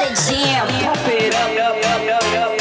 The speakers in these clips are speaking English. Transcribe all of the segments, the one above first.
the jam, pump it up, up, up, up, up.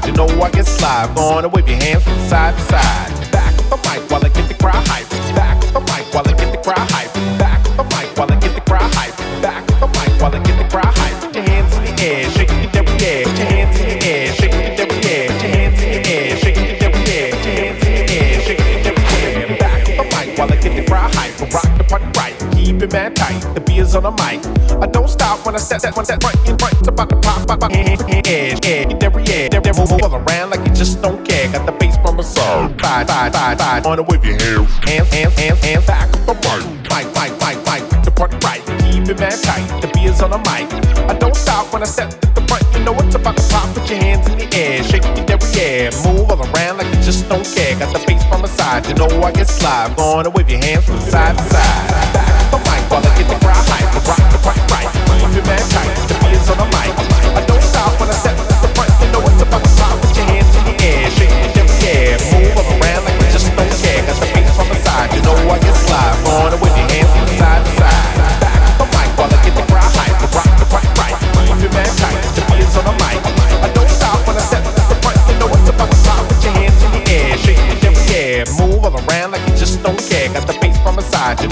side. You know I get slide. Gonna wave your hands from side to side. Back up the mic while I get the crowd hype. Back up the mic while I get the crowd hype. Back up the mic while I get the crowd hype. Back up the mic while I get the crowd hype. Put your hands in the air, shake it every air. Put your hands in the air, shake it every air. Put your hands in the air, shake it every air. Put your hands in the air, shake it every air. Back up the mic while I get the crowd hype. Rock the party right, keep it man tight. The beer's on the mic. I don't stop when I set that one set right in front. It's about to pop, pop, pop. Air, air, air, every and then roll, roll around like you just don't care. Got the bass from a song. Five, five, five, five. On the wave your hands, hands, hands, hands, hands. Back up the mic, mic, mic, mic, mic. The part right, keep it man tight. The beer's on the mic. I don't stop when I step to the front. You know what's about to pop. Put your hands in the air, shake your derriere, move all around like you just don't care. Got the bass from a side. You know I get slide. Gonna wave your hands from side to side. Back up the mic while I get the crowd hype. Rock the right, right, keep it man tight.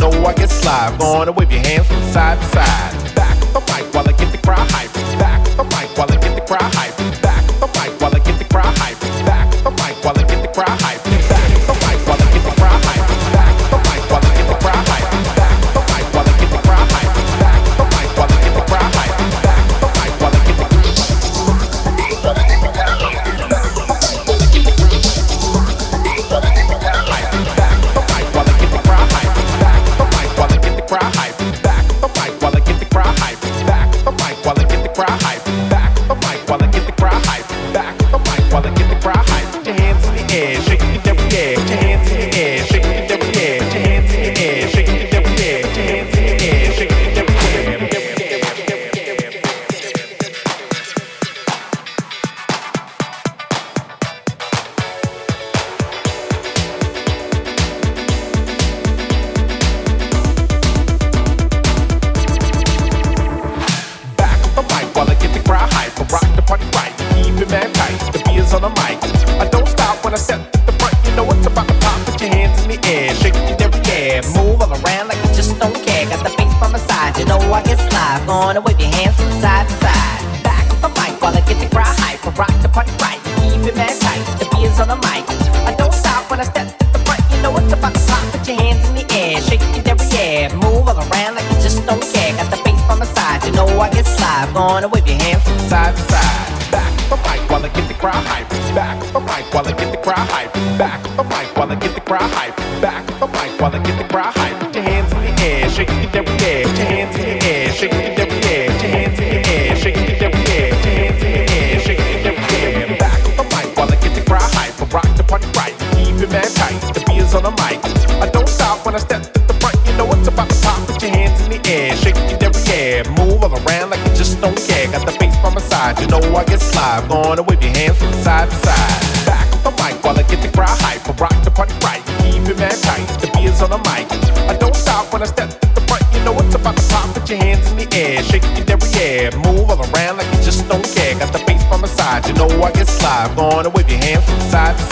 know I get live. Gonna wave your hands from side to side. Back up the mic while I get the crowd hype. Back up the mic while I get the crowd hype. On and wave your hands from side to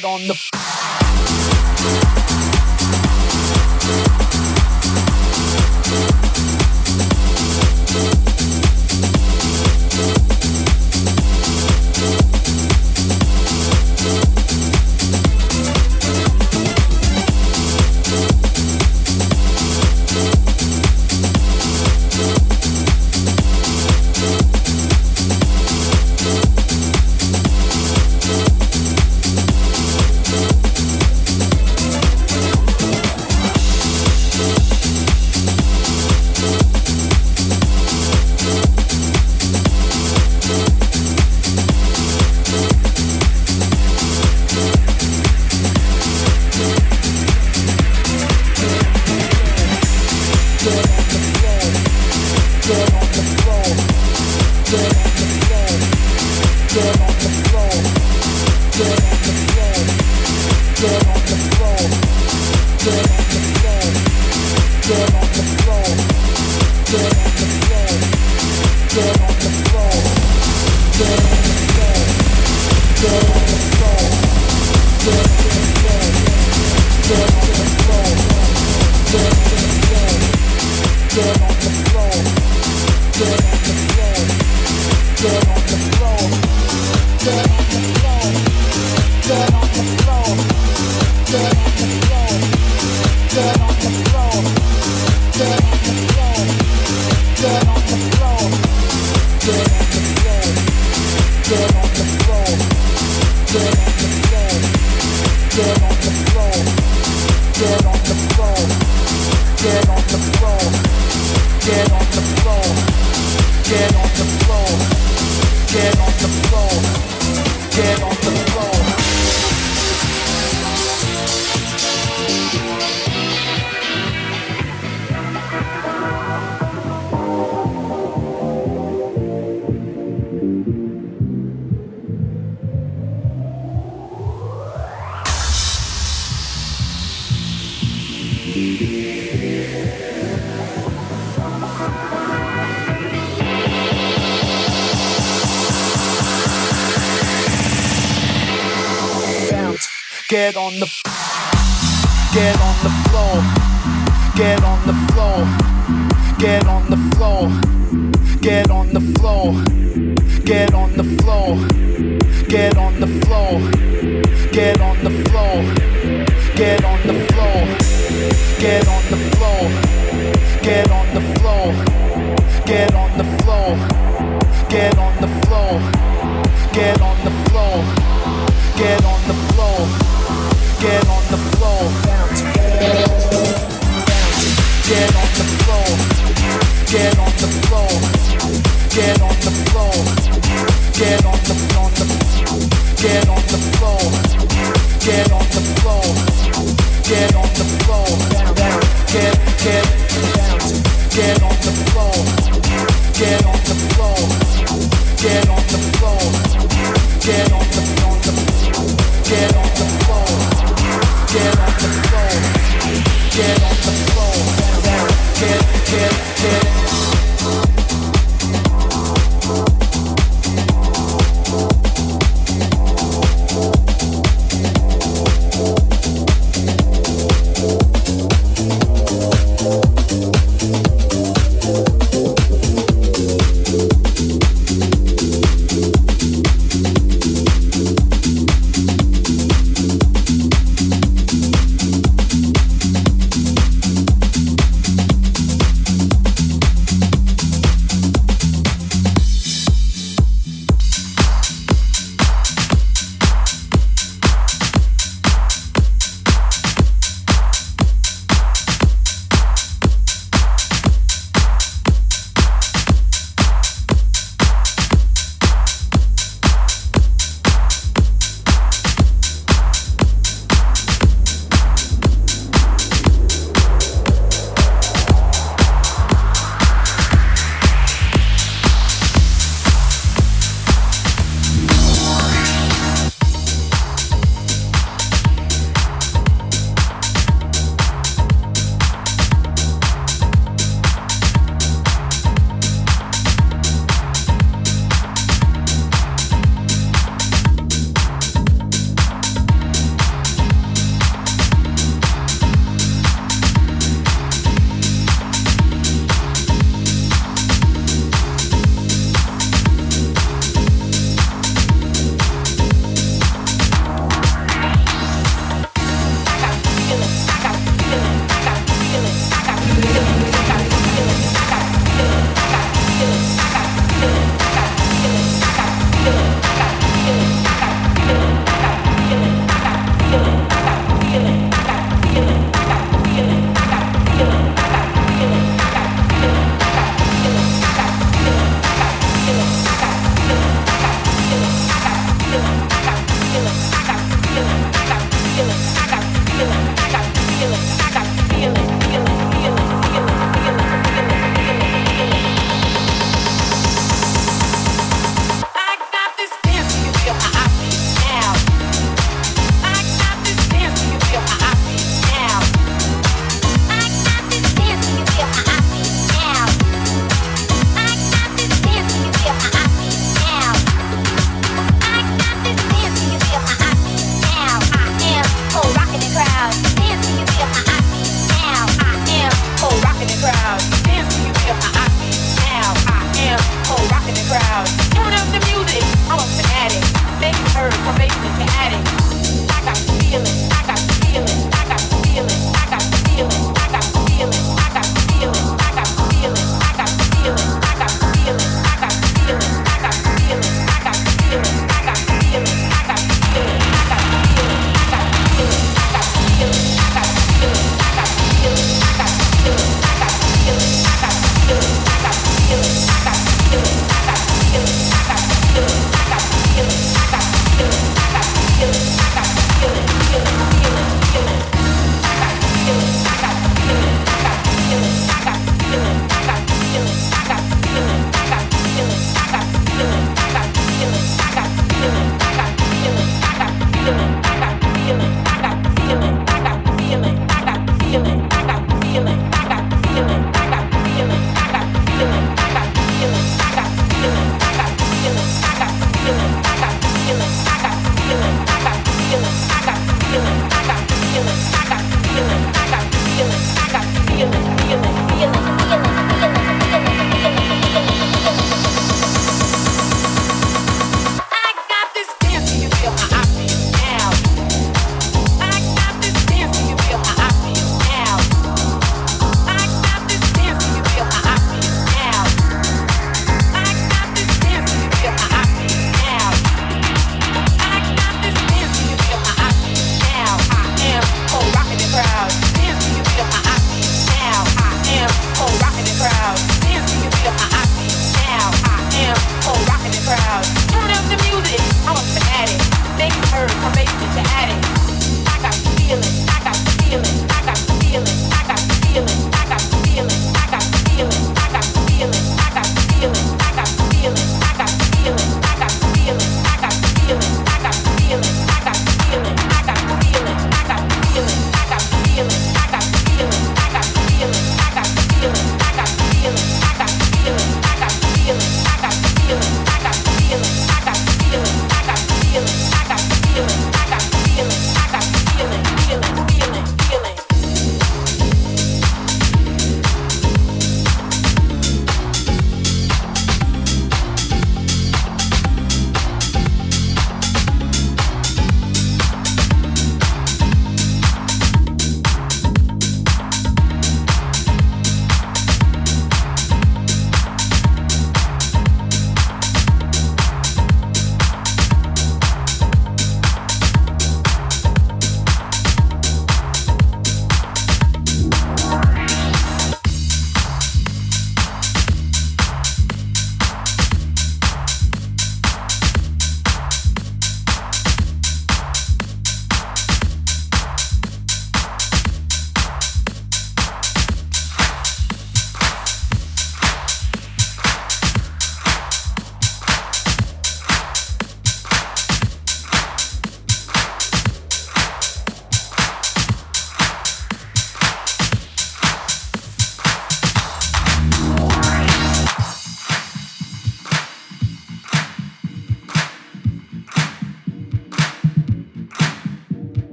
get on the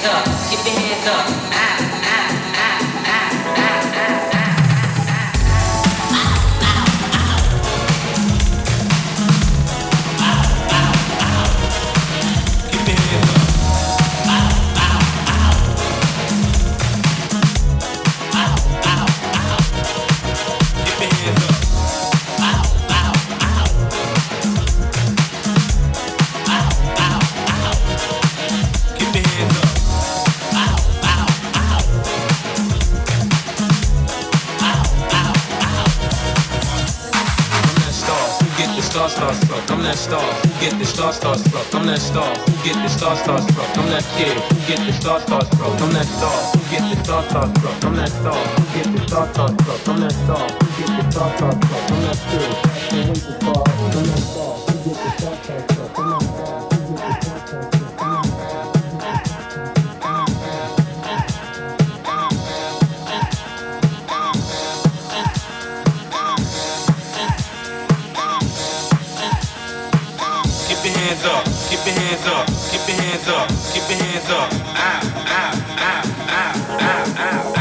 hands up, get your hands up. get the star star struck? I'm that star. Who get the star star struck? I'm that kid. Who get the star star struck? I'm that star. Who get the star star struck? I'm that star. Who get the star star struck? I'm that star. Who get the star star struck? I'm that kid. I'm that star. keep your hands up, keep your hands up, keep your hands up. Ah, ah, ah, ah, ah, ah. ah.